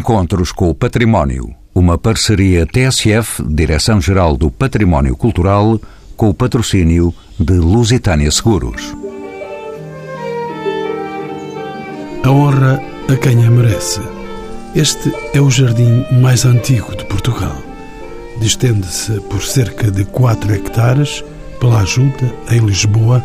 Encontros com o Património. Uma parceria TSF, Direção-Geral do Património Cultural, com o patrocínio de Lusitânia Seguros. A honra a quem a merece. Este é o jardim mais antigo de Portugal. Distende-se por cerca de 4 hectares pela ajuda em Lisboa,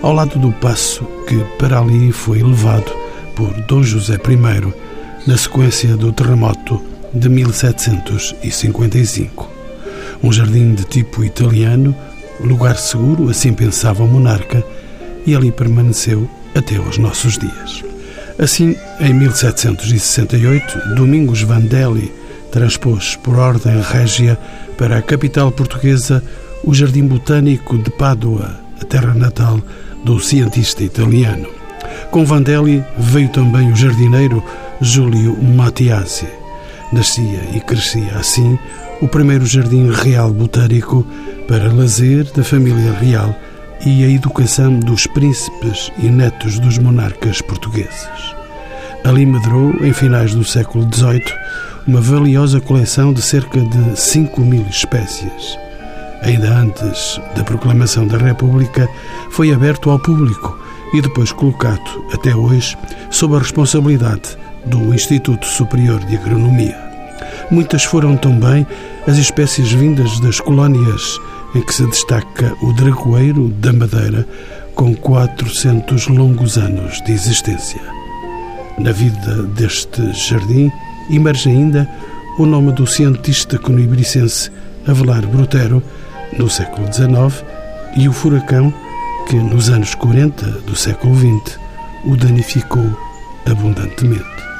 ao lado do passo que para ali foi levado por Dom José I na sequência do terremoto de 1755. Um jardim de tipo italiano, lugar seguro, assim pensava o monarca, e ali permaneceu até aos nossos dias. Assim, em 1768, Domingos Vandelli transpôs por ordem régia para a capital portuguesa o Jardim Botânico de Pádua, a terra natal do cientista italiano. Com Vandelli veio também o jardineiro Júlio Mattiasi. Nascia e crescia assim o primeiro jardim real botânico para lazer da família real e a educação dos príncipes e netos dos monarcas portugueses. Ali medrou, em finais do século XVIII, uma valiosa coleção de cerca de 5 mil espécies. Ainda antes da proclamação da República, foi aberto ao público e depois colocado, até hoje, sob a responsabilidade do Instituto Superior de Agronomia. Muitas foram também as espécies vindas das colónias em que se destaca o dragoeiro da Madeira, com 400 longos anos de existência. Na vida deste jardim emerge ainda o nome do cientista conibricense Avelar Brutero, no século XIX, e o furacão que, nos anos 40 do século XX, o danificou abundantemente.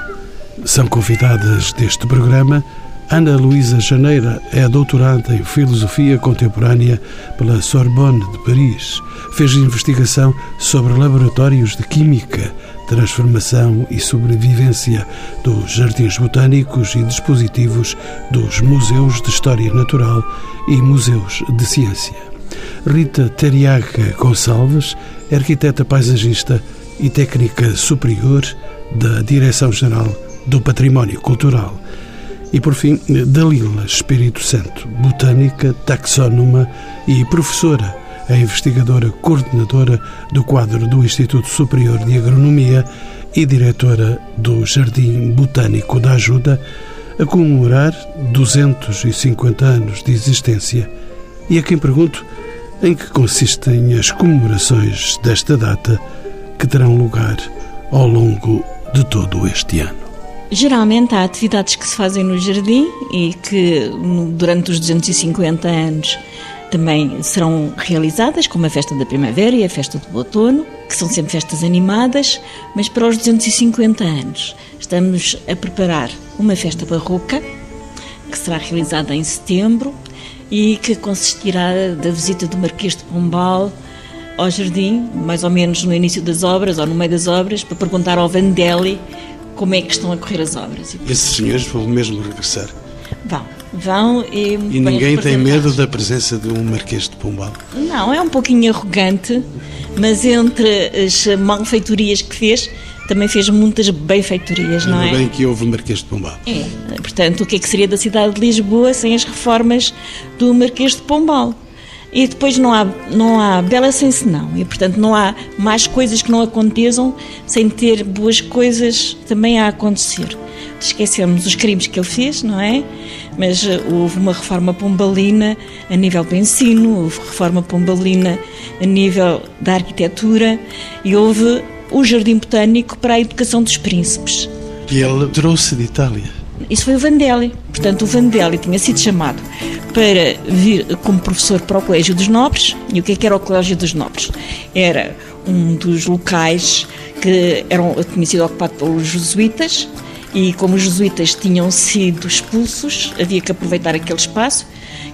São convidadas deste programa Ana Luísa Janeira é doutorada em Filosofia Contemporânea pela Sorbonne de Paris. Fez investigação sobre laboratórios de Química, transformação e sobrevivência dos jardins botânicos e dispositivos dos museus de História Natural e museus de Ciência. Rita Teriaga Gonçalves é arquiteta paisagista e técnica superior da Direção-Geral do Património Cultural. E, por fim, Dalila Espírito Santo, botânica, taxónoma e professora, a investigadora coordenadora do quadro do Instituto Superior de Agronomia e diretora do Jardim Botânico da Ajuda, a comemorar 250 anos de existência. E a quem pergunto em que consistem as comemorações desta data que terão lugar ao longo de todo este ano. Geralmente há atividades que se fazem no jardim e que durante os 250 anos também serão realizadas, como a festa da primavera e a festa do outono, que são sempre festas animadas, mas para os 250 anos estamos a preparar uma festa barroca, que será realizada em setembro e que consistirá da visita do Marquês de Pombal ao jardim, mais ou menos no início das obras ou no meio das obras, para perguntar ao Vandelli como é que estão a correr as obras. Esses senhores vão mesmo regressar? Vão, vão e... E ninguém tem medo da presença de um Marquês de Pombal? Não, é um pouquinho arrogante, mas entre as malfeitorias que fez, também fez muitas benfeitorias, não é? bem que houve Marquês de Pombal. É, portanto, o que é que seria da cidade de Lisboa sem as reformas do Marquês de Pombal? E depois não há, não há bela sem senão. E, portanto, não há mais coisas que não aconteçam sem ter boas coisas também a acontecer. Esquecemos os crimes que ele fez, não é? Mas uh, houve uma reforma pombalina a nível do ensino, houve reforma pombalina a nível da arquitetura e houve o Jardim Botânico para a Educação dos Príncipes. E ele trouxe de Itália. Isso foi o Vandelli. Portanto, o Vandelli tinha sido chamado para vir como professor para o Colégio dos Nobres. E o que, é que era o Colégio dos Nobres? Era um dos locais que eram, tinha sido ocupado pelos jesuítas e como os jesuítas tinham sido expulsos, havia que aproveitar aquele espaço,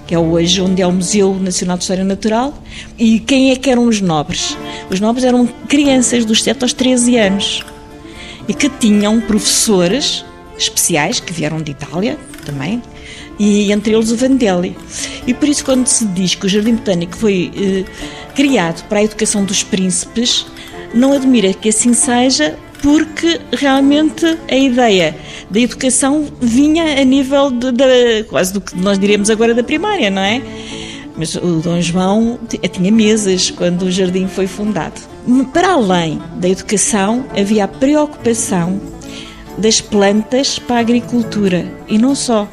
que é hoje onde é o Museu Nacional de História Natural. E quem é que eram os nobres? Os nobres eram crianças dos 7 aos 13 anos e que tinham professores especiais que vieram de Itália também, e entre eles o Vandelli. E por isso, quando se diz que o Jardim Botânico foi eh, criado para a educação dos príncipes, não admira que assim seja, porque realmente a ideia da educação vinha a nível de, de, quase do que nós diremos agora da primária, não é? Mas o Dom João tinha mesas quando o jardim foi fundado. Para além da educação, havia a preocupação das plantas para a agricultura e não só.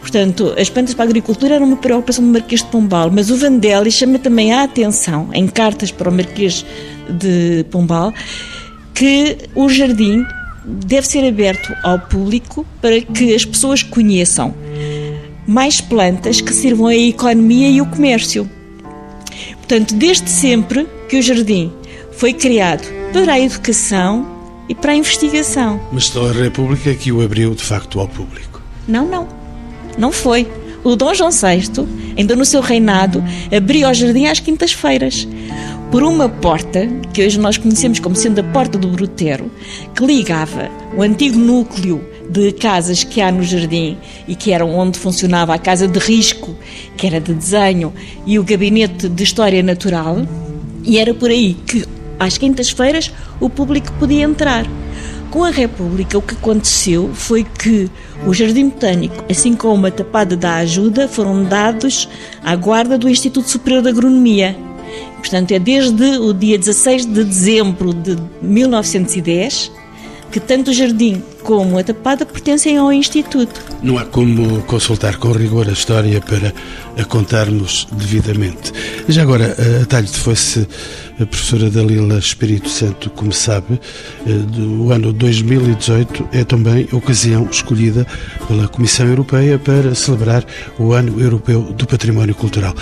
Portanto, as plantas para a agricultura eram uma preocupação do Marquês de Pombal, mas o Vandelli chama também a atenção, em cartas para o Marquês de Pombal, que o jardim deve ser aberto ao público para que as pessoas conheçam mais plantas que sirvam à economia e ao comércio. Portanto, desde sempre que o jardim foi criado para a educação e para a investigação. Mas só a República que o abriu de facto ao público. Não, não. Não foi. O Dom João VI, ainda no seu reinado, abriu o jardim às quintas-feiras por uma porta, que hoje nós conhecemos como sendo a Porta do Brutero, que ligava o antigo núcleo de casas que há no jardim e que eram onde funcionava a casa de risco, que era de desenho, e o gabinete de história natural, e era por aí que às quintas-feiras o público podia entrar. Com a República, o que aconteceu foi que o Jardim Botânico, assim como a Tapada da Ajuda, foram dados à guarda do Instituto Superior de Agronomia, Portanto, é desde o dia 16 de dezembro de 1910 que tanto o jardim como a tapada pertencem ao Instituto. Não há como consultar com rigor a história para a contarmos devidamente. Já agora, a talho de fosse a professora Dalila Espírito Santo, como sabe, eh, do ano 2018 é também a ocasião escolhida pela Comissão Europeia para celebrar o Ano Europeu do Património Cultural.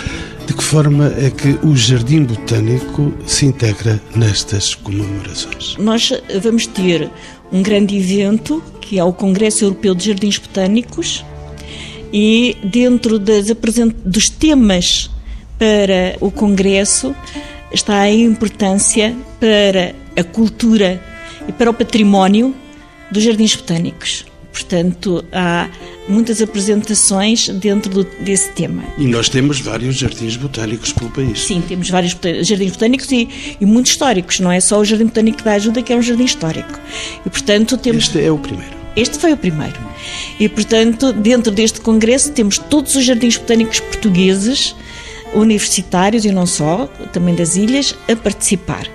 De que forma é que o Jardim Botânico se integra nestas comemorações? Nós vamos ter um grande evento, que é o Congresso Europeu de Jardins Botânicos, e dentro das dos temas para o Congresso está a importância para a cultura e para o património dos jardins botânicos. Portanto, há muitas apresentações dentro do, desse tema. E nós temos vários jardins botânicos pelo país. Sim, temos vários jardins botânicos e, e muitos históricos, não é só o Jardim Botânico da Ajuda, que é um jardim histórico. E, portanto, temos... Este é o primeiro. Este foi o primeiro. E, portanto, dentro deste congresso temos todos os jardins botânicos portugueses, universitários e não só, também das ilhas, a participar.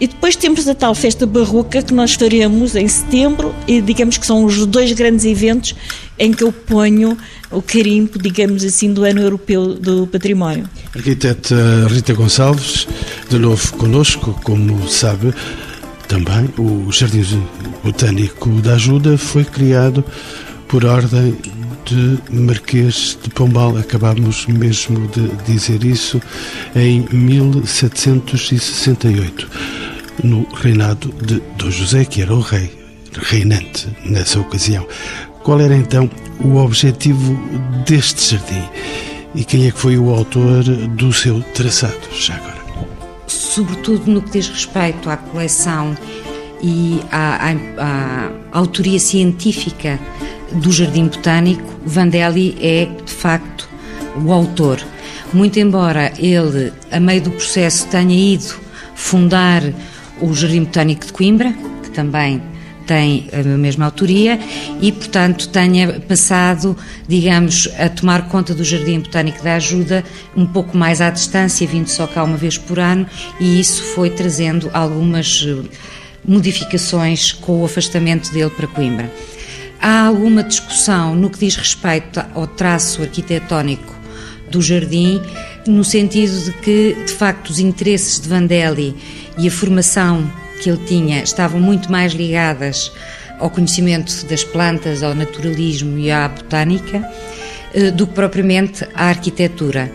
E depois temos a tal festa barroca que nós faremos em setembro, e digamos que são os dois grandes eventos em que eu ponho o carimbo, digamos assim, do Ano Europeu do Património. Arquiteta Rita Gonçalves, de novo conosco, como sabe, também o Jardim Botânico da Ajuda foi criado por ordem de Marquês de Pombal. Acabámos mesmo de dizer isso em 1768 no reinado de Dom José, que era o rei, reinante nessa ocasião. Qual era então o objetivo deste jardim? E quem é que foi o autor do seu traçado, já agora? Sobretudo no que diz respeito à coleção e à, à, à autoria científica do Jardim Botânico, Vandelli é, de facto, o autor. Muito embora ele, a meio do processo, tenha ido fundar o Jardim Botânico de Coimbra, que também tem a mesma autoria e, portanto, tenha passado, digamos, a tomar conta do Jardim Botânico da Ajuda um pouco mais à distância, vindo só cá uma vez por ano, e isso foi trazendo algumas eh, modificações com o afastamento dele para Coimbra. Há alguma discussão no que diz respeito ao traço arquitetónico do jardim, no sentido de que, de facto, os interesses de Vandelli e a formação que ele tinha estavam muito mais ligadas ao conhecimento das plantas, ao naturalismo e à botânica, eh, do que propriamente à arquitetura.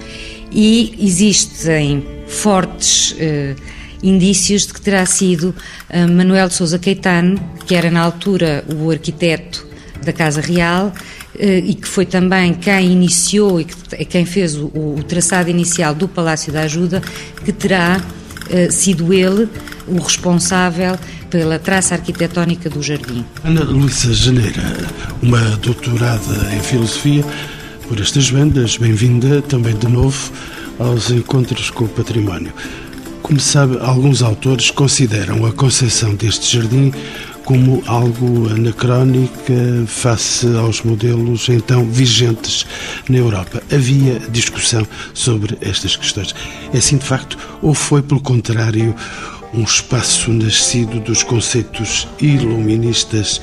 E existem fortes eh, indícios de que terá sido eh, Manuel de Sousa Caetano, que era na altura o arquiteto da Casa Real, eh, e que foi também quem iniciou e que, quem fez o, o traçado inicial do Palácio da Ajuda, que terá sido ele o responsável pela traça arquitetónica do jardim. Ana Luísa Janeira, uma doutorada em filosofia por estas bandas, bem-vinda também de novo aos encontros com o património. Como sabe, alguns autores consideram a concepção deste jardim como algo anacrónica face aos modelos então vigentes na Europa. Havia discussão sobre estas questões. É assim de facto, ou foi pelo contrário um espaço nascido dos conceitos iluministas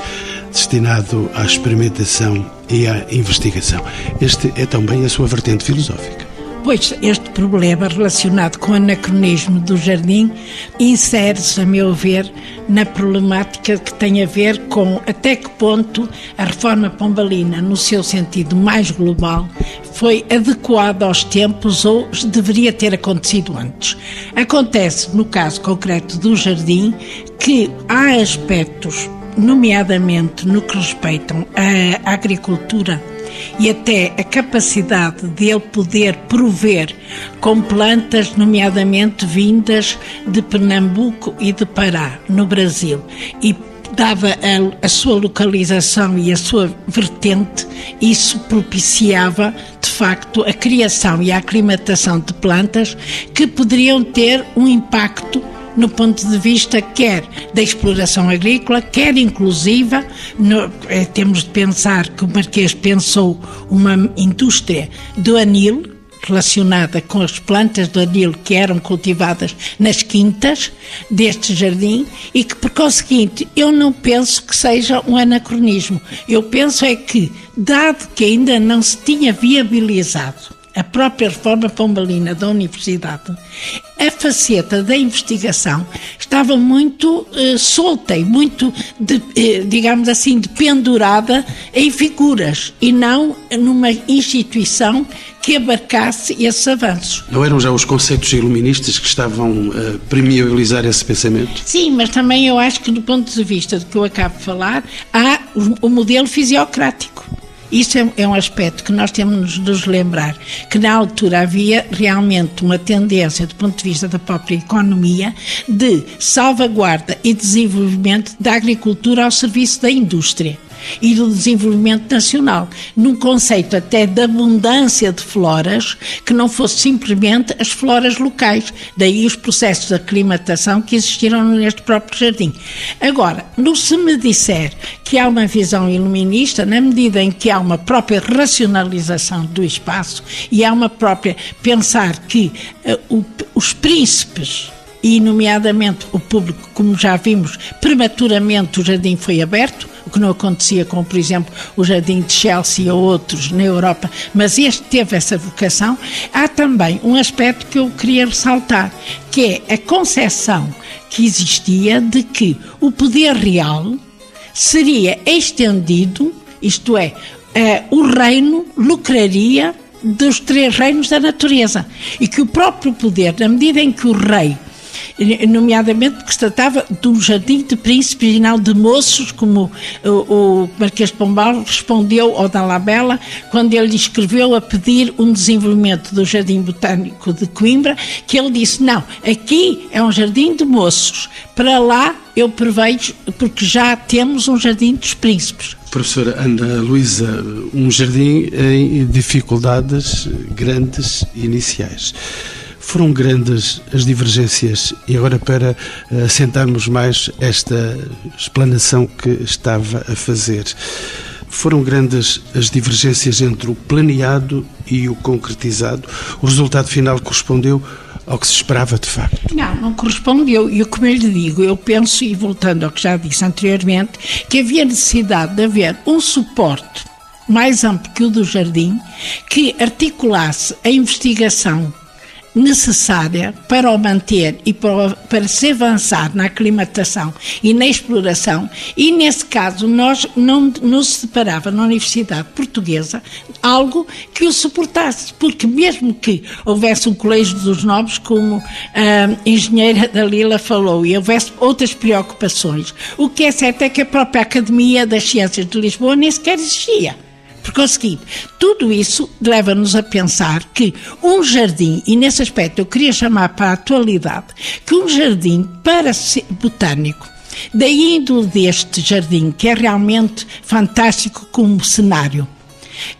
destinado à experimentação e à investigação? Este é também a sua vertente filosófica. Pois este problema relacionado com o anacronismo do jardim insere-se, a meu ver, na problemática que tem a ver com até que ponto a reforma pombalina, no seu sentido mais global, foi adequada aos tempos ou deveria ter acontecido antes. Acontece, no caso concreto do jardim, que há aspectos, nomeadamente no que respeitam à agricultura, e até a capacidade de ele poder prover com plantas, nomeadamente vindas de Pernambuco e de Pará, no Brasil, e dava a, a, sua localização e a sua vertente, isso propiciava, de facto, a criação e a aclimatação de plantas que poderiam ter um impacto no ponto de vista quer da exploração agrícola, quer inclusiva, no, é, temos de pensar que o Marquês pensou uma indústria do anil, relacionada com as plantas do anil que eram cultivadas nas quintas deste jardim e que, por conseguinte, eu não penso que seja um anacronismo. Eu penso é que, dado que ainda não se tinha viabilizado a própria reforma pombalina da universidade, a faceta da investigação estava muito eh, solta e muito, de, eh, digamos assim, dependurada em figuras e não numa instituição que abarcasse esses avanços. Não eram já os conceitos iluministas que estavam a permeabilizar esse pensamento? Sim, mas também eu acho que do ponto de vista do que eu acabo de falar, há o modelo fisiocrático isso é, é, um aspecto que nós temos de nos lembrar, que na altura havia realmente uma tendência, do ponto de vista da própria economia, de salvaguarda e desenvolvimento da agricultura ao serviço da indústria e do desenvolvimento nacional, num conceito até de abundância de floras que não fosse simplesmente as floras locais, daí os processos de aclimatação que existiram neste próprio jardim. Agora, no se me disser que há uma visão iluminista, na medida em que há uma própria racionalização do espaço e há uma própria pensar que uh, o, os príncipes e, nomeadamente, o público, como já vimos, prematuramente o jardim foi aberto, o que não acontecia com, por exemplo, o Jardim de Chelsea ou outros na Europa, mas este teve essa vocação. Há também um aspecto que eu queria ressaltar, que é a concepção que existia de que o poder real seria estendido, isto é, uh, o reino lucraria dos três reinos da natureza e que o próprio poder, na medida em que o rei nomeadamente porque se tratava de um jardim de príncipes e não de moços, como o, o Marquês de Pombal respondeu ao Dalabella quando ele escreveu a pedir um desenvolvimento do Jardim Botânico de Coimbra, que ele disse, não, aqui é um jardim de moços, para lá eu prevejo, porque já temos um jardim dos príncipes. Professora Ana Luísa, um jardim em dificuldades grandes iniciais. Foram grandes as divergências e agora para assentarmos mais esta explanação que estava a fazer. Foram grandes as divergências entre o planeado e o concretizado. O resultado final correspondeu ao que se esperava de facto? Não, não correspondeu. E como eu lhe digo, eu penso, e voltando ao que já disse anteriormente, que havia necessidade de haver um suporte mais amplo que o do jardim que articulasse a investigação necessária para o manter e para, para se avançar na aclimatação e na exploração, e nesse caso nós não nos separava na Universidade Portuguesa algo que o suportasse, porque mesmo que houvesse um colégio dos nobres, como a engenheira Dalila falou, e houvesse outras preocupações, o que é certo é que a própria Academia das Ciências de Lisboa nem sequer existia. Porque é o seguinte, tudo isso leva-nos a pensar que um jardim, e nesse aspecto eu queria chamar para a atualidade, que um jardim para ser botânico, da índole deste jardim, que é realmente fantástico como cenário,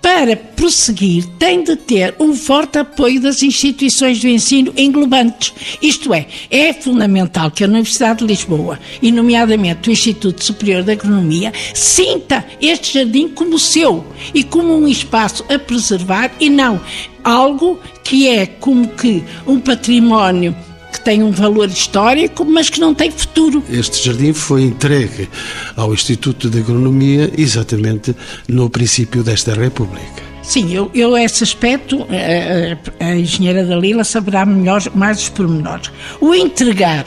para prosseguir, tem de ter um forte apoio das instituições do ensino englobantes. Isto é, é fundamental que a Universidade de Lisboa, e nomeadamente o Instituto Superior de Agronomia, sinta este jardim como seu e como um espaço a preservar e não algo que é como que um património que tem um valor histórico, mas que não tem futuro. Este jardim foi entregue ao Instituto de Agronomia exatamente no princípio desta República. Sim, eu, eu esse aspecto, a, eh, eh, a engenheira Dalila saberá melhor, mais os pormenores. O entregar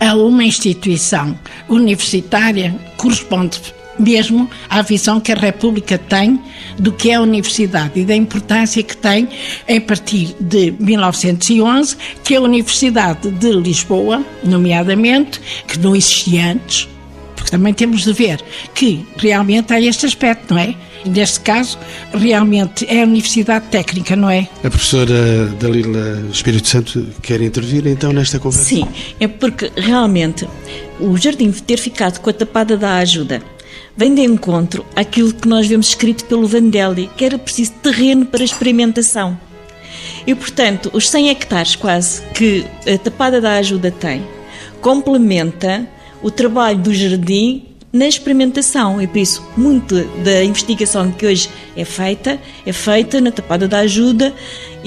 a uma instituição universitária corresponde mesmo à visão que a República tem do que é a universidade e da importância que tem a partir de 1911, que a Universidade de Lisboa, nomeadamente, que não existia antes, porque também temos de ver que realmente há este aspecto, não é? Neste caso, realmente é a Universidade Técnica, não é? A professora Dalila Espírito Santo quer intervir então nesta conversa? Sim, é porque realmente o jardim ter ficado com a tapada da ajuda vem de encontro àquilo que nós vemos escrito pelo Vandelli, que era preciso terreno para experimentação. E, portanto, os 100 hectares quase que a Tapada da Ajuda tem, complementa o trabalho do jardim na experimentação e por isso muito da investigação que hoje é feita é feita na tapada da ajuda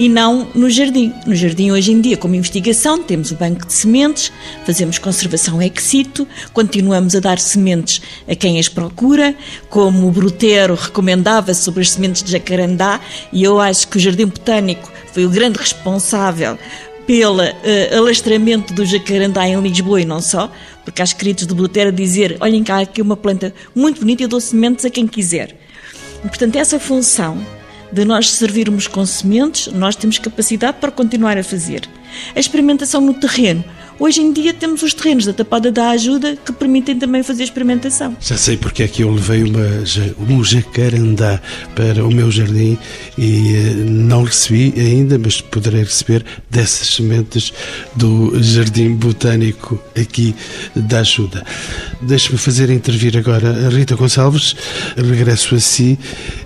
e não no jardim. No jardim hoje em dia, como investigação, temos o banco de sementes, fazemos conservação ex situ, continuamos a dar sementes a quem as procura, como o Brutero recomendava sobre as sementes de jacarandá, e eu acho que o Jardim Botânico foi o grande responsável pelo uh, alastramento do jacarandá em Lisboa e não só, porque há escritos de Brutero dizer: olhem cá, aqui uma planta muito bonita e eu dou sementes a quem quiser. E, portanto, essa função de nós servirmos com sementes, nós temos capacidade para continuar a fazer. A experimentação no terreno Hoje em dia temos os terrenos da Tapada da Ajuda que permitem também fazer experimentação. Já sei porque é que eu levei uma, um jacarandá para o meu jardim e eh, não recebi ainda, mas poderei receber dessas sementes do Jardim Botânico aqui da Ajuda. Deixe-me fazer intervir agora a Rita Gonçalves, regresso a si,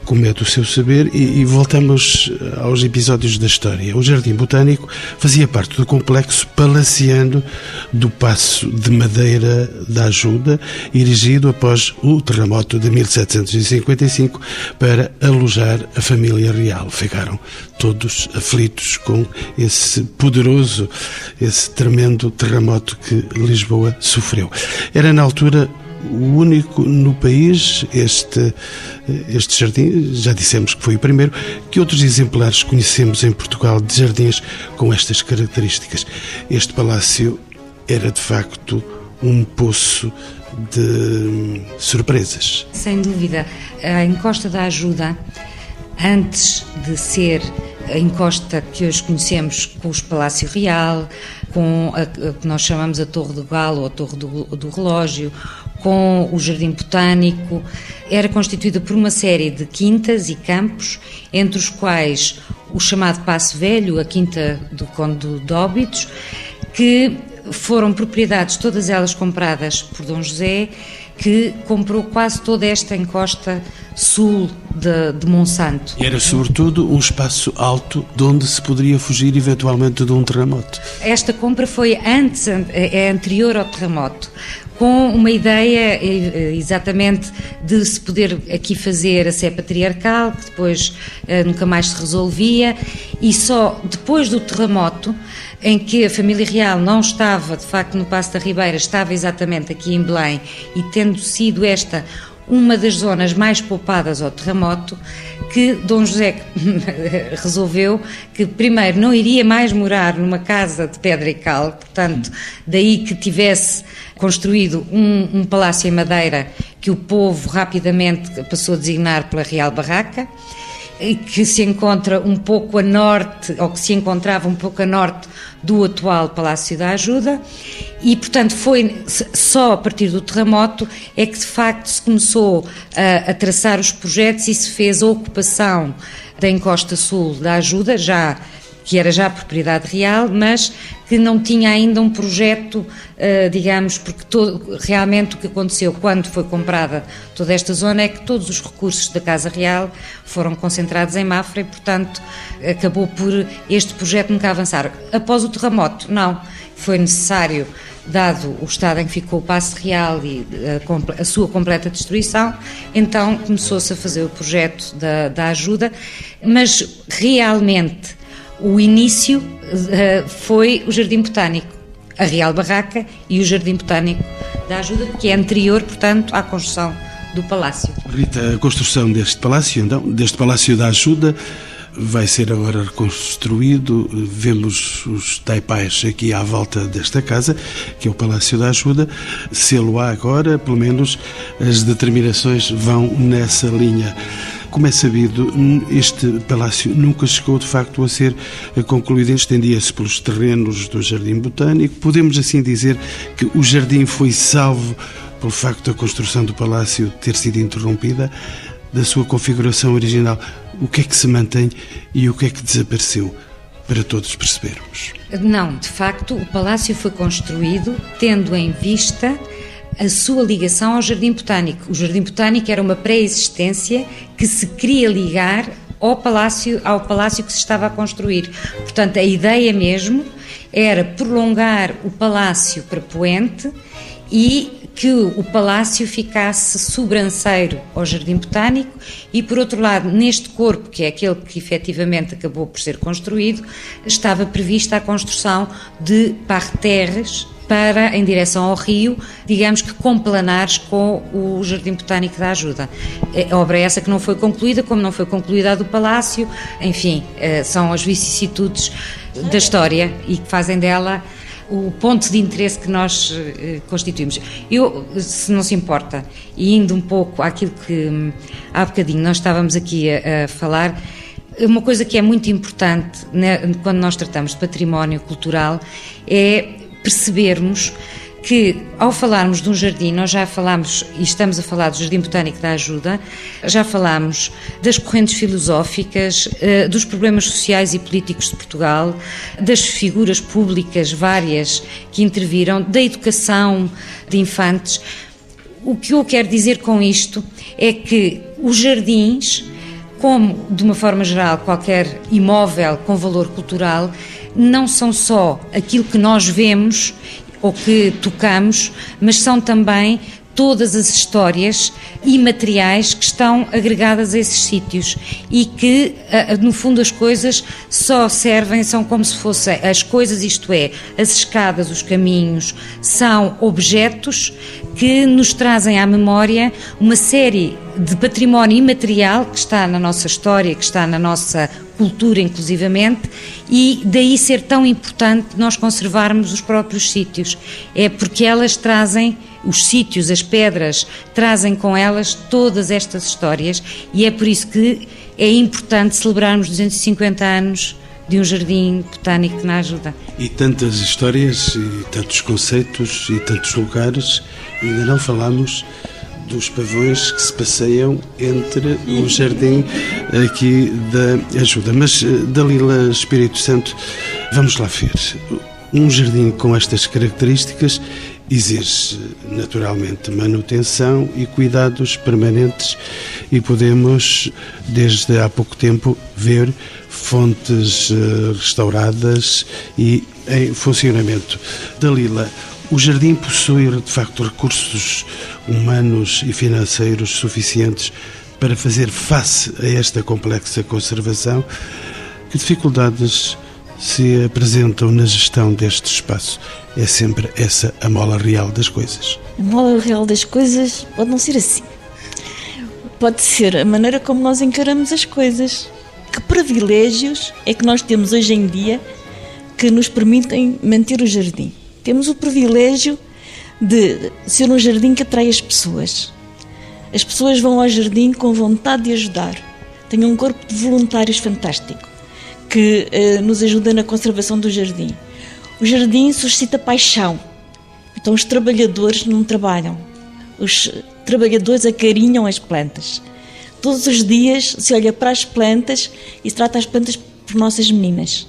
como é do seu saber, e, e voltamos aos episódios da história. O Jardim Botânico fazia parte do complexo palaciano do Passo de Madeira da Ajuda, erigido após o terremoto de 1755 para alojar a família real. Ficaram todos aflitos com esse poderoso, esse tremendo terremoto que Lisboa sofreu. Era na altura o único no país, este, este jardim, já dissemos que foi o primeiro, que outros exemplares conhecemos em Portugal de jardins com estas características. Este palácio era de facto um poço de surpresas. Sem dúvida. A encosta da ajuda, antes de ser a encosta que hoje conhecemos com o Palácio Real, com a, que nós chamamos a Torre do Galo a Torre do, do Relógio, com o Jardim Botânico, era constituída por uma série de quintas e campos, entre os quais o chamado Passo Velho, a Quinta do Conde de Óbidos, que foram propriedades, todas elas compradas por Dom José, que comprou quase toda esta encosta sul de, de Monsanto. E era sobretudo um espaço alto de onde se poderia fugir eventualmente de um terremoto. Esta compra foi antes, é anterior ao terremoto com uma ideia eh, exatamente de se poder aqui fazer a sé patriarcal, que depois uh, nunca mais se resolvia, e só depois do terremoto em que a família real não estava, de facto, no Passo da Ribeira, estava exatamente aqui em Belém, e tendo sido esta uma das zonas mais poupadas ao terremoto, que Dom José resolveu que primeiro não iria mais morar numa casa de pedra e cal, portanto, daí que tivesse construído um, um palácio em madeira que o povo rapidamente passou a designar pela Real Barraca, que se encontra um pouco a norte, ou que se encontrava um pouco a norte do atual Palácio da Ajuda, e portanto foi só a partir do terremoto é que de facto se começou a, a traçar os projetos e se fez a ocupação da encosta sul da Ajuda, já que era já propriedade real, mas que não tinha ainda um projeto, eh, digamos, porque todo, realmente o que aconteceu quando foi comprada toda esta zona é que todos os recursos da Casa Real foram concentrados em Mafra e, portanto, acabou por este projeto nunca avançar. Após o terremoto, não, foi necessário dado o estado em que ficou o Passo Real e a, a sua completa destruição, então começou-se a fazer o projeto da, da ajuda, mas realmente o início uh, foi o Jardim Botânico, a Real Barraca e o Jardim Botânico da Ajuda, que é anterior, portanto, à construção do palácio. Rita, a construção deste palácio, então, deste Palácio da Ajuda, vai ser agora reconstruído. Vemos os taipais aqui à volta desta casa, que é o Palácio da Ajuda. Se lo há agora, pelo menos as determinações vão nessa linha. Como é sabido, este palácio nunca chegou de facto a ser concluído, estendia-se pelos terrenos do Jardim Botânico. Podemos assim dizer que o jardim foi salvo pelo facto da construção do palácio ter sido interrompida da sua configuração original. O que é que se mantém e o que é que desapareceu? Para todos percebermos. Não, de facto, o palácio foi construído tendo em vista a sua ligação ao Jardim Botânico. O Jardim Botânico era uma pré-existência que se queria ligar ao palácio, ao palácio que se estava a construir. Portanto, a ideia mesmo era prolongar o palácio para Poente e que o palácio ficasse sobranceiro ao Jardim Botânico e, por outro lado, neste corpo, que é aquele que efetivamente acabou por ser construído, estava prevista a construção de parterres para, em direção ao rio, digamos que complanares com o Jardim Botânico da Ajuda. Obra é essa que não foi concluída, como não foi concluída a do Palácio, enfim, eh, são as vicissitudes da história e que fazem dela o ponto de interesse que nós uh, constituímos. Eu, se não se importa, indo um pouco àquilo que um, há bocadinho nós estávamos aqui a, a falar, uma coisa que é muito importante né, quando nós tratamos de património cultural é percebermos que, ao falarmos de um jardim, nós já falámos, e estamos a falar do Jardim Botânico da Ajuda, já falámos das correntes filosóficas, eh, dos problemas sociais e políticos de Portugal, das figuras públicas várias que interviram, da educação de infantes. O que eu quero dizer com isto é que os jardins, como de uma forma geral qualquer imóvel com valor cultural, não são só aquilo que nós vemos ou que tocamos, mas são também todas as histórias imateriais que estão agregadas a esses sítios e que, no fundo, as coisas só servem, são como se fossem as coisas, isto é, as escadas, os caminhos, são objetos que nos trazem à memória uma série de património imaterial que está na nossa história, que está na nossa cultura, inclusivamente, e daí ser tão importante nós conservarmos os próprios sítios. É porque elas trazem, os sítios, as pedras, trazem com elas todas estas histórias e é por isso que é importante celebrarmos 250 anos de um jardim botânico na ajuda. E tantas histórias, e tantos conceitos, e tantos lugares, ainda não falamos dos pavões que se passeiam entre o jardim aqui da ajuda. Mas, eh, Dalila Espírito Santo, vamos lá ver. Um jardim com estas características exige naturalmente manutenção e cuidados permanentes e podemos desde há pouco tempo ver fontes eh, restauradas e em funcionamento. Dalila, o jardim possui, de facto, recursos humanos e financeiros suficientes para fazer face a esta complexa conservação. Que dificuldades se apresentam na gestão deste espaço? É sempre essa a mola real das coisas. A mola real das coisas pode não ser assim. Pode ser a maneira como nós encaramos as coisas. Que privilégios é que nós temos hoje em dia que nos permitem manter o jardim? Temos o privilégio de ser um jardim que atrai as pessoas. As pessoas vão ao jardim com vontade de ajudar. Tem um corpo de voluntários fantástico que eh, nos ajuda na conservação do jardim. O jardim suscita paixão. Então os trabalhadores não trabalham. Os trabalhadores acarinham as plantas. Todos os dias se olha para as plantas e se trata as plantas por nossas meninas.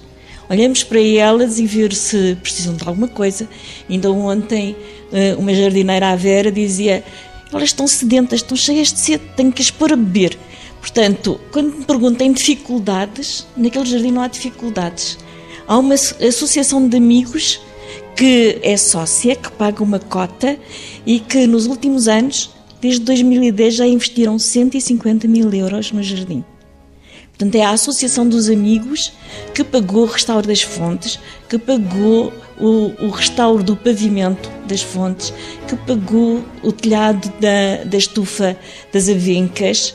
olhamos para elas e ver se precisam de alguma coisa. Ainda ontem, eh, uma jardineira à Vera dizia: elas estão sedentas, estão cheias de sede, tenho que as pôr a beber. Portanto, quando me perguntam dificuldades, naquele jardim não há dificuldades. Há uma associação de amigos que é sócia, que paga uma cota e que nos últimos anos, desde 2010, já investiram 150 mil euros no jardim. Portanto, é a Associação dos Amigos que pagou o restauro das fontes, que pagou o, o restauro do pavimento das fontes, que pagou o telhado da, da estufa das avencas,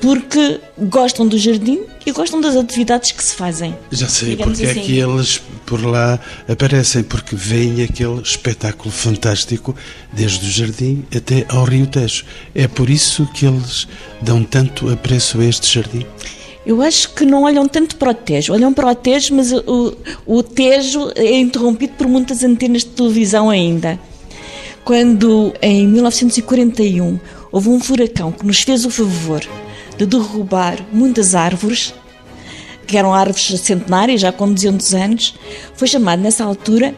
porque gostam do jardim e gostam das atividades que se fazem. Já sei porque assim. é que eles por lá aparecem, porque veem aquele espetáculo fantástico desde o jardim até ao Rio Tejo. É por isso que eles dão tanto apreço a este jardim? Eu acho que não olham tanto para o Tejo, olham para o Tejo, mas o, o Tejo é interrompido por muitas antenas de televisão ainda. Quando, em 1941, houve um furacão que nos fez o favor de derrubar muitas árvores, que eram árvores centenárias, já com 200 anos, foi chamado nessa altura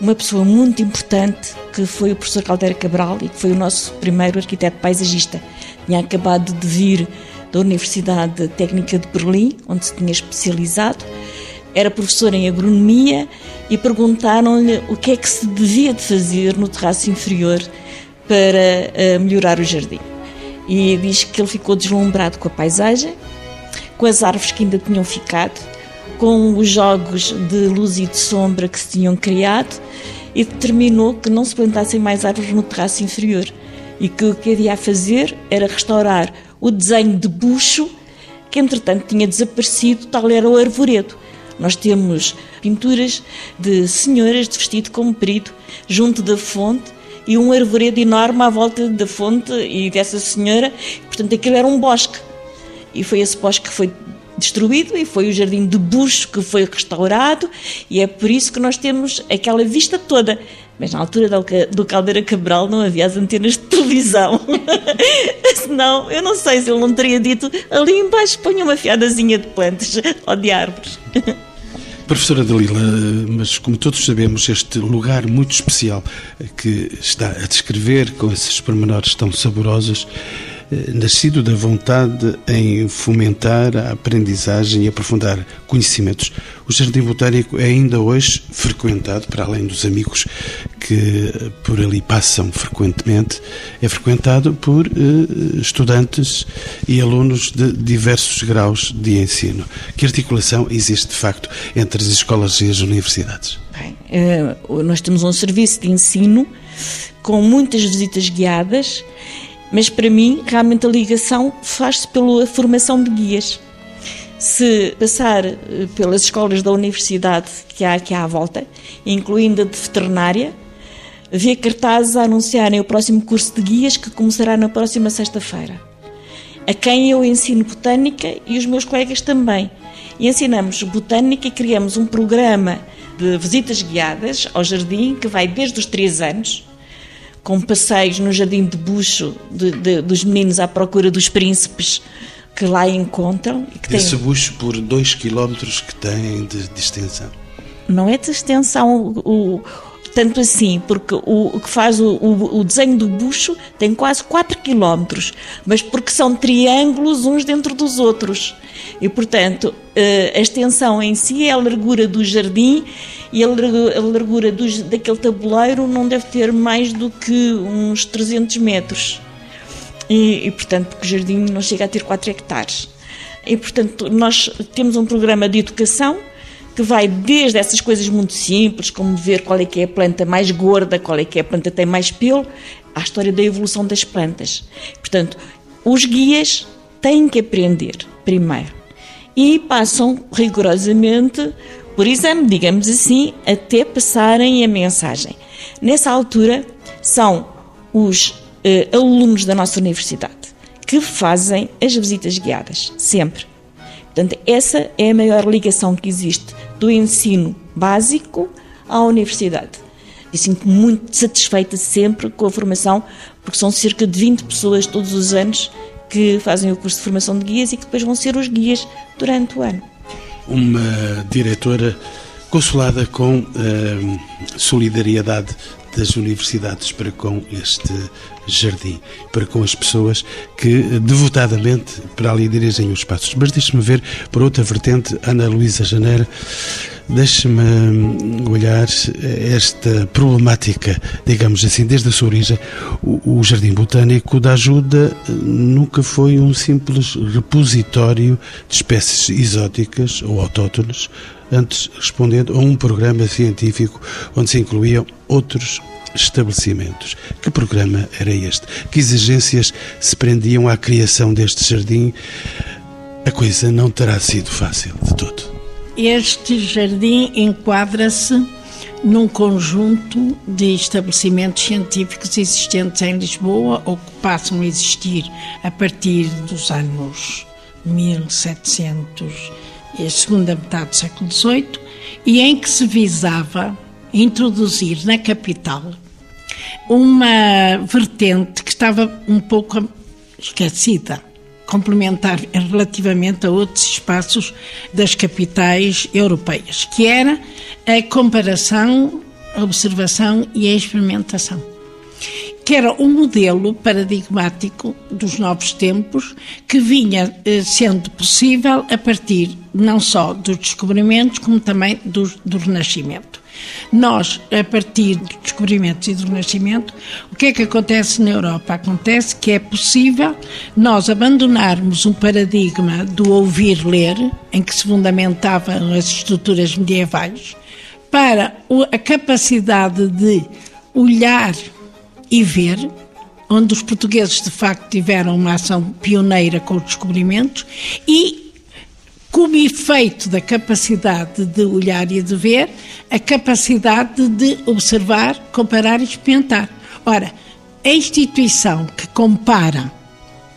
uma pessoa muito importante, que foi o professor Caldeira Cabral e que foi o nosso primeiro arquiteto paisagista. Tinha acabado de vir da Universidade Técnica de Berlim, onde se tinha especializado. Era professor em agronomia e perguntaram-lhe o que é que se devia de fazer no terraço inferior para uh, melhorar o jardim. E diz que ele ficou deslumbrado com a paisagem, com as árvores que ainda tinham ficado, com os jogos de luz e de sombra que se tinham criado e determinou que não se plantassem mais árvores no terraço inferior e que o que havia fazer era restaurar o desenho de bucho, que entretanto tinha desaparecido, tal era o arvoredo. Nós temos pinturas de senhoras de vestido comprido junto da fonte e um arvoredo enorme à volta da fonte e dessa senhora. Portanto, aquilo era um bosque. E foi esse bosque que foi destruído e foi o jardim de bucho que foi restaurado e é por isso que nós temos aquela vista toda. Mas na altura do Caldeira Cabral não havia as antenas de televisão. Senão, eu não sei se ele não teria dito ali embaixo ponha uma fiadazinha de plantas ou de árvores. Professora Dalila, mas como todos sabemos, este lugar muito especial que está a descrever com esses pormenores tão saborosos eh, nascido da vontade em fomentar a aprendizagem e aprofundar conhecimentos. O Jardim Botânico é ainda hoje frequentado, para além dos amigos que por ali passam frequentemente, é frequentado por eh, estudantes e alunos de diversos graus de ensino. Que articulação existe, de facto, entre as escolas e as universidades? Bem, eh, nós temos um serviço de ensino com muitas visitas guiadas mas para mim, realmente a ligação faz-se pela formação de guias. Se passar eh, pelas escolas da universidade que há aqui à volta, incluindo a de veterinária, vê cartazes a anunciarem o próximo curso de guias que começará na próxima sexta-feira. A quem eu ensino botânica e os meus colegas também. E ensinamos botânica e criamos um programa de visitas guiadas ao jardim que vai desde os 3 anos com passeios no jardim de bucho de, de, dos meninos à procura dos príncipes que lá encontram. E que Esse tem... bucho por dois quilómetros que tem de, de, extensão? Não é de extensão o tanto assim, porque o, que faz o, o, o, desenho do bucho tem quase 4 quilómetros, mas porque são triângulos uns dentro dos outros. E, portanto, eh, a extensão em si é a largura do jardim e a largura dos, daquele tabuleiro não deve ter mais do que uns 300 metros. E, e, portanto, porque o jardim não chega a ter 4 hectares. E, portanto, nós temos um programa de educação que vai desde essas coisas muito simples, como ver qual é que é a planta mais gorda, qual é que é a planta que tem mais pelo, à história da evolução das plantas. Portanto, os guias têm que aprender primeiro e passam rigorosamente por exame, digamos assim, até passarem a mensagem. Nessa altura, são os eh, alunos da nossa universidade que fazem as visitas guiadas, sempre. Portanto, essa é a maior ligação que existe do ensino básico à universidade. E sinto-me muito satisfeita sempre com a formação, porque são cerca de 20 pessoas todos os anos que fazem o curso de formação de guias e que depois vão ser os guias durante o ano. uma diretora consolada com a solidariedade das universidades para com este jardim, para com as pessoas que devotadamente para ali dirigem os passos. Mas deixe-me ver, por outra vertente, Ana Luísa Janeira, deixe-me olhar esta problemática, digamos assim, desde a sua origem. O, o Jardim Botânico da Ajuda nunca foi um simples repositório de espécies exóticas ou autóctones, antes respondendo a um programa científico onde se incluíam outros estabelecimentos. Que programa era este? Que exigências se prendiam à criação deste jardim? A coisa não terá sido fácil de todo. Este jardim enquadra-se num conjunto de estabelecimentos científicos existentes em Lisboa ou que passam a existir a partir dos anos 1700 e a segunda metade do século XVIII e em que se visava introduzir na capital uma vertente que estava um pouco esquecida, complementar relativamente a outros espaços das capitais europeias, que era a comparação, a observação e a experimentação que era um modelo paradigmático dos novos tempos que vinha eh, sendo possível a partir não só dos descobrimentos, como também do, do Renascimento. Nós, a partir dos descobrimentos e do Renascimento, o que é que acontece na Europa? Acontece que é possível nós abandonarmos um paradigma do ouvir-ler, em que se fundamentavam as estruturas medievais, para a capacidade de olhar e ver, onde os portugueses de facto tiveram uma ação pioneira com os descobrimentos e como efeito da capacidade de olhar e de ver, a capacidade de observar, comparar e experimentar. Ora, a instituição que compara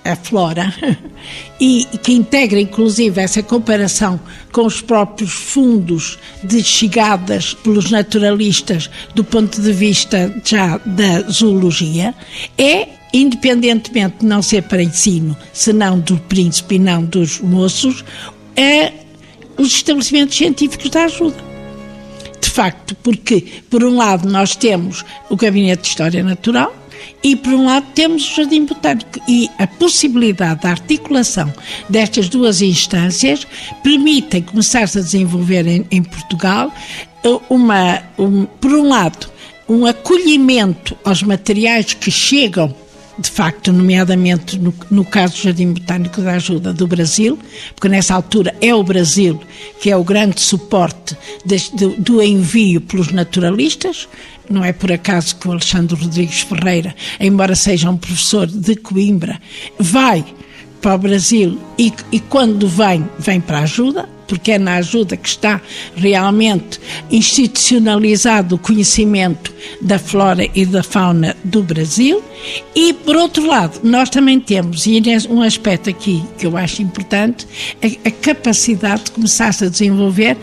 a flora e que integra inclusive essa comparação com os próprios fundos de chegadas pelos naturalistas do ponto de vista já da zoologia, é independentemente de não ser para ensino, senão do príncipe e não dos moços, é os estabelecimentos científicos da ajuda. De facto, porque, por um lado, nós temos o Gabinete de História Natural, e, por um lado, temos o Jardim Botânico. E a possibilidade da articulação destas duas instâncias permitem começar-se a desenvolver em, em Portugal uma, um, por um lado, um acolhimento aos materiais que chegam de facto, nomeadamente no, no, caso do Jardim Botânico da Ajuda do Brasil, porque nessa altura é o Brasil que é o grande suporte de, de, do envio pelos naturalistas, não é por acaso que o Alexandre Rodrigues Ferreira, embora seja um professor de Coimbra, vai para o Brasil e, e quando vem, vem para a ajuda, porque é na ajuda que está realmente institucionalizado o conhecimento da flora e da fauna do Brasil. E, por outro lado, nós também temos, e é um aspecto aqui que eu acho importante, a, a capacidade de começar -se a desenvolver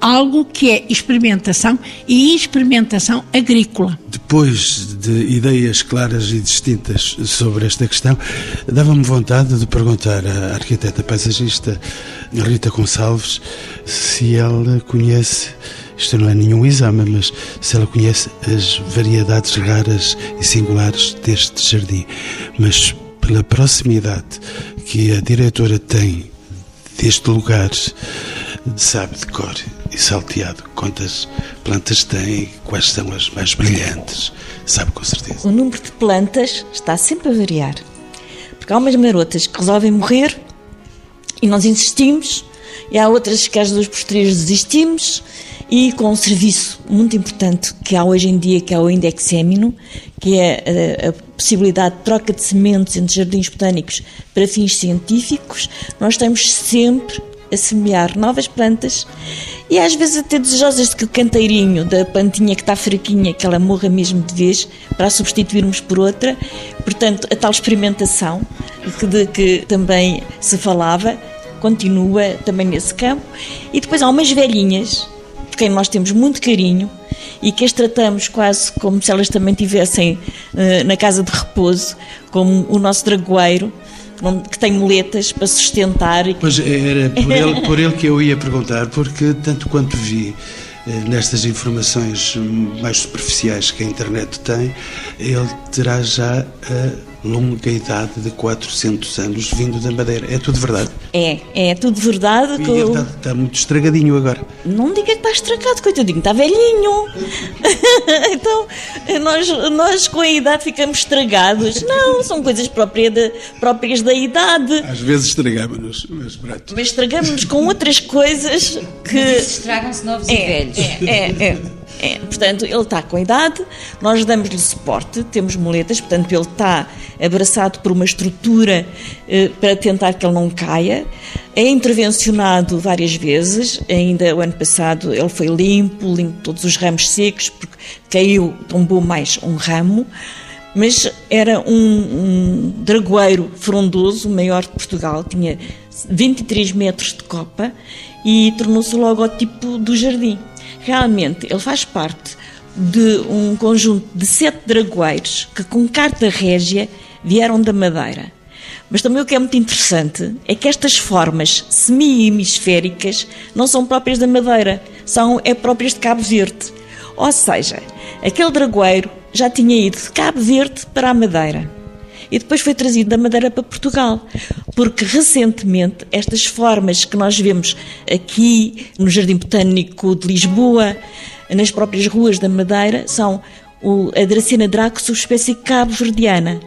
algo que é experimentação e experimentação agrícola. Depois de ideias claras e distintas sobre esta questão, dava-me vontade de perguntar à arquiteta paisagista Rita Gonçalves se ela conhece isto não é nenhum exame, mas se ela conhece as variedades raras e singulares deste jardim. Mas pela proximidade que a diretora tem deste lugar, sabe de cor e salteado quantas plantas tem, quais são as mais brilhantes, sabe com certeza. O número de plantas está sempre a variar, porque há umas marotas que resolvem morrer e nós insistimos, e há outras que às duas posteriores desistimos, e com um serviço muito importante que há hoje em dia, que é o Indexémino, que é a, a, possibilidade de troca de sementes entre jardins botânicos para fins científicos, nós estamos sempre a semear novas plantas e às vezes até desejosas de que o canteirinho da plantinha que está fraquinha, que ela morra mesmo de vez, para a substituirmos por outra. Portanto, a tal experimentação de que também se falava continua também nesse campo. E depois há umas velhinhas, de quem nós temos muito carinho, e que as tratamos quase como se elas também tivessem uh, na casa de repouso, como o nosso dragoeiro, que tem muletas para sustentar. Pois era por ele, por ele que eu ia perguntar, porque tanto quanto vi eh, nestas informações mais superficiais que a internet tem, ele terá já a longa idade de 400 anos vindo da Madeira. É tudo verdade? É, é tudo verdade. E ele está, está, muito estragadinho agora. Não diga que está estragado, coitadinho, está velhinho. então, nós, nós com a idade ficamos estragados. Não, são coisas próprias, de, próprias da idade. Às vezes estragamos-nos, mas pronto. Mas estragamos-nos com outras coisas que... Estragam-se novos é, e velhos. É, é, é. É, portanto, ele está com idade, nós damos-lhe suporte, temos muletas, portanto, ele está abraçado por uma estrutura eh, para tentar que ele não caia. É intervencionado várias vezes, ainda o ano passado ele foi limpo, limpo todos os ramos secos, porque caiu, tombou mais um ramo. Mas era um, um dragoeiro frondoso, o maior de Portugal, tinha 23 metros de copa e tornou-se o logotipo do jardim. Realmente, ele faz parte de um conjunto de sete dragoeiros que, com carta régia, vieram da Madeira. Mas também o que é muito interessante é que estas formas semi-hemisféricas não são próprias da Madeira, são é próprias de Cabo Verde. Ou seja, aquele dragoeiro já tinha ido de Cabo Verde para a Madeira e depois foi trazido da Madeira para Portugal, porque recentemente estas formas que nós vemos aqui no Jardim Botânico de Lisboa, nas próprias ruas da Madeira, são a Dracena draco, espécie cabo-verdiana.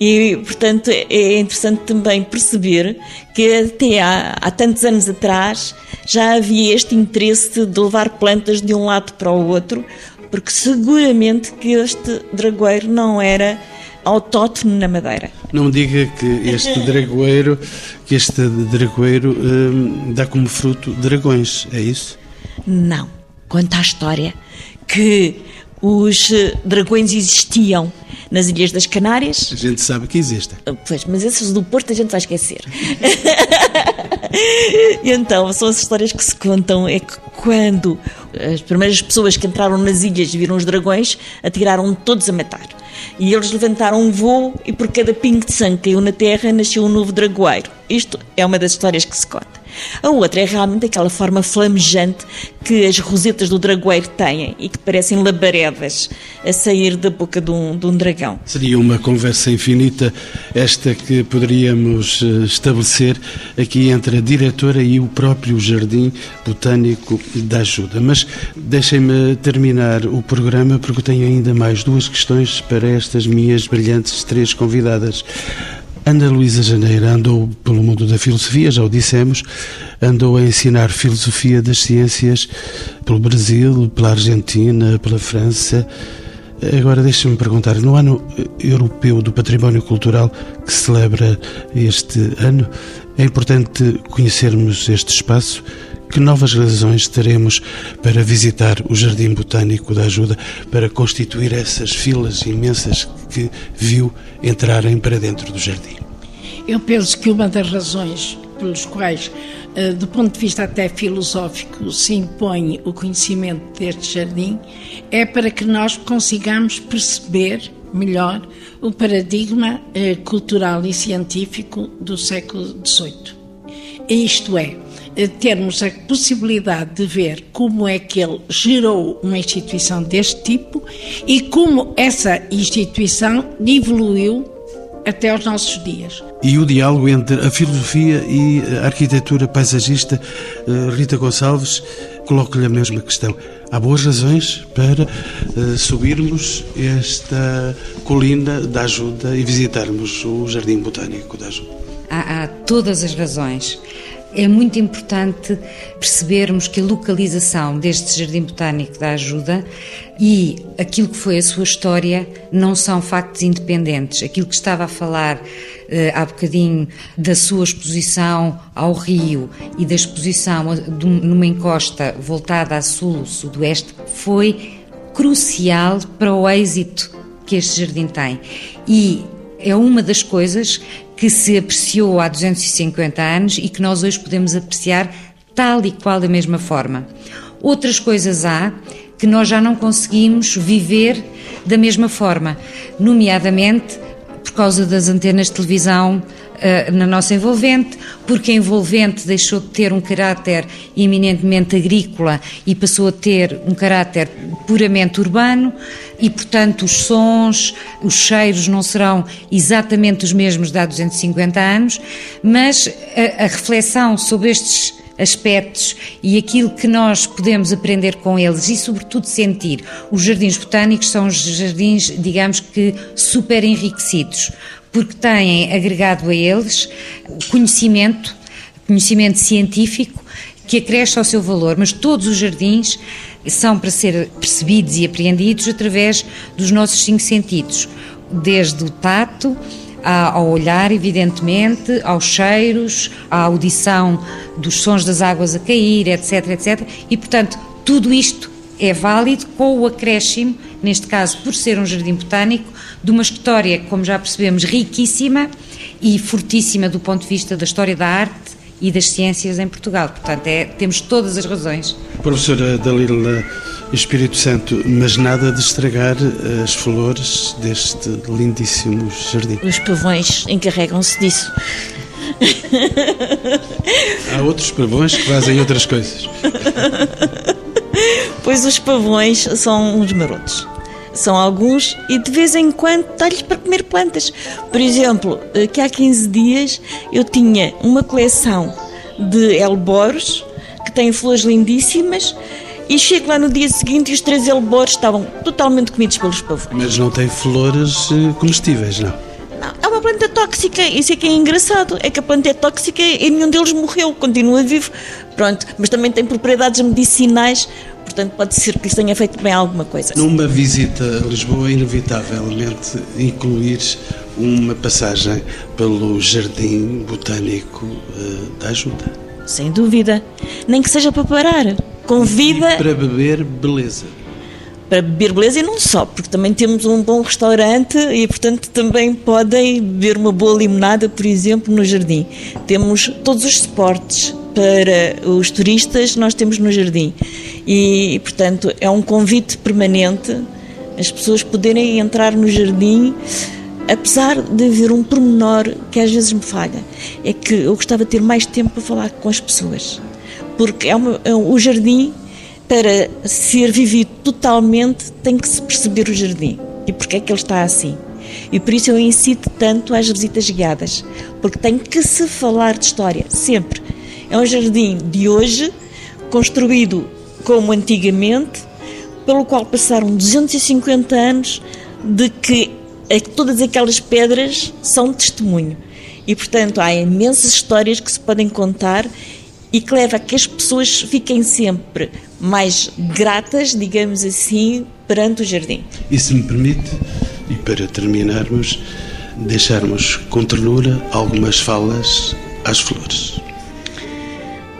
E, portanto, é interessante também perceber que até há, há, tantos anos atrás já havia este interesse de levar plantas de um lado para o outro, porque seguramente que este dragoeiro não era autóctone na Madeira. Não me diga que este dragoeiro, que este dragoeiro hum, dá como fruto dragões, é isso? Não. Conta a história que os eh, dragões existiam nas Ilhas das Canárias. A gente sabe que existem. Ah, pois, mas esses do Porto a gente vai esquecer. e então, são as histórias que se contam é que quando as primeiras pessoas que entraram nas ilhas viram os dragões, atiraram todos a matar. E eles levantaram um voo e por cada pingo de sangue caiu na terra nasceu um novo dragoeiro. Isto é uma das histórias que se conta. A outra é realmente aquela forma flamejante que as rosetas do dragoeiro têm e que parecem labaredas a sair da boca de um, de um dragão. Seria uma conversa infinita esta que poderíamos eh, estabelecer aqui entre a diretora e o próprio Jardim Botânico da Ajuda. Mas deixem-me terminar o programa porque tenho ainda mais duas questões para estas minhas brilhantes três convidadas. Ana Luísa Janeiro andou pelo mundo da filosofia, já o dissemos, andou a ensinar filosofia das ciências pelo Brasil, pela Argentina, pela França. Agora deixa-me perguntar, no ano europeu do património cultural que celebra este ano, é importante conhecermos este espaço que novas razões teremos para visitar o Jardim Botânico da Ajuda, para constituir essas filas imensas que viu entrarem para dentro do jardim? Eu penso que uma das razões pelos quais, eh, do ponto de vista até filosófico, se impõe o conhecimento deste jardim é para que nós consigamos perceber melhor o paradigma eh, cultural e científico do século XVIII. Isto é, termos a possibilidade de ver como é que ele gerou uma instituição deste tipo e como essa instituição evoluiu até aos nossos dias. E o diálogo entre a filosofia e a arquitetura paisagista, eh, Rita Gonçalves, coloco-lhe a mesma questão. Há boas razões para uh, subirmos esta colina da ajuda e visitarmos o Jardim Botânico da ajuda? Há, há todas as razões. É muito importante percebermos que a localização deste Jardim Botânico da Ajuda e aquilo que foi a sua história não são factos independentes. Aquilo que estava a falar eh, há bocadinho da sua exposição ao rio e da exposição numa encosta voltada a sul, sudoeste, foi crucial para o êxito que este jardim tem. E é uma das coisas que se apreciou há 250 anos e que nós hoje podemos apreciar tal e qual da mesma forma. Outras coisas há que nós já não conseguimos viver da mesma forma, nomeadamente por causa das antenas de televisão uh, na nossa envolvente, porque a envolvente deixou de ter um caráter eminentemente agrícola e passou a ter um caráter puramente urbano e, portanto, os sons, os cheiros não serão exatamente os mesmos de há 250 anos, mas a, a reflexão sobre estes aspectos e aquilo que nós podemos aprender com eles e, sobretudo, sentir. Os jardins botânicos são os jardins, digamos que, super enriquecidos, porque têm agregado a eles conhecimento, conhecimento científico que acresce ao seu valor, mas todos os jardins são para ser percebidos e apreendidos através dos nossos cinco sentidos, desde o tato, ao olhar, evidentemente, aos cheiros, à audição dos sons das águas a cair, etc, etc. E, portanto, tudo isto é válido com o acréscimo, neste caso por ser um jardim botânico, de uma história, como já percebemos, riquíssima e fortíssima do ponto de vista da história da arte e das ciências em Portugal. Portanto, é, temos todas as razões. Professora Dalila Espírito Santo, mas nada de estragar as flores deste lindíssimo jardim. Os pavões encarregam-se disso. Há outros pavões que fazem outras coisas. Pois os pavões são uns marotos. São alguns e de vez em quando dá-lhes para comer plantas. Por exemplo, que há 15 dias eu tinha uma coleção de elboros que têm flores lindíssimas e chego lá no dia seguinte e os três elboros estavam totalmente comidos pelos pavões. Mas não tem flores eh, comestíveis, não? Não, é uma planta tóxica. Isso é que é engraçado. É que a planta é tóxica e nenhum deles morreu, continua vivo. Pronto, mas também tem propriedades medicinais, portanto pode ser que lhes tenha feito bem alguma coisa. Numa visita a Lisboa, inevitavelmente incluir uma passagem pelo Jardim Botânico uh, da Ajuda. Sem dúvida. Nem que seja para parar. Convida. E para beber beleza para beber beleza e não só, porque também temos um bom restaurante e, portanto, também podem beber uma boa limonada, por exemplo, no jardim. Temos todos os suportes para os turistas, nós temos no jardim. E, portanto, é um convite permanente as pessoas poderem entrar no jardim apesar de haver um pormenor que às vezes me falha, é que eu gostava de ter mais tempo para falar com as pessoas. Porque é uma, é, o jardim para ser vivido totalmente, tem que se perceber o jardim e porque é que ele está assim. E por isso eu incito tanto às visitas guiadas, porque tem que se falar de história, sempre. É um jardim de hoje, construído como antigamente, pelo qual passaram 250 anos de que todas aquelas pedras são testemunho. E, portanto, há imensas histórias que se podem contar e que leva a que as pessoas fiquem sempre mais gratas, digamos assim, perante o jardim. E se me permite, e para terminarmos, deixarmos com ternura algumas falas às flores.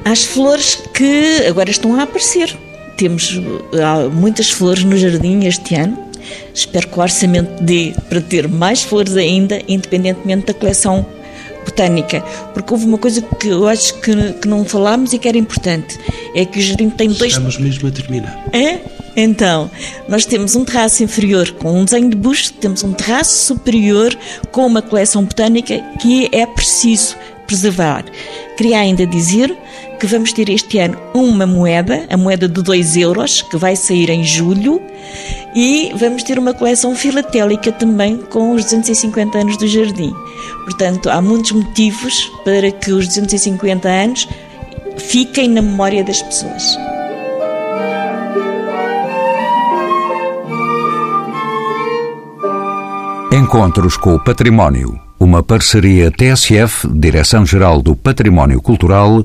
Às flores que agora estão a aparecer. Temos muitas flores no jardim este ano. Espero que o orçamento dê para ter mais flores ainda, independentemente da coleção botânica, porque houve uma coisa que eu acho que, que não falámos e que era importante, é que o jardim tem dois... Estamos mesmo a terminar. É? Então, nós temos um terraço inferior com um desenho de busto, temos um terraço superior com uma coleção botânica que é preciso preservar. Queria ainda dizer que vamos ter este ano uma moeda, a moeda de 2 euros, que vai sair em julho, e vamos ter uma coleção filatélica também com os 250 anos do jardim. Portanto, há muitos motivos para que os 250 anos fiquem na memória das pessoas. Encontros com o Património. Uma parceria TSF, Direção-Geral do Património Cultural,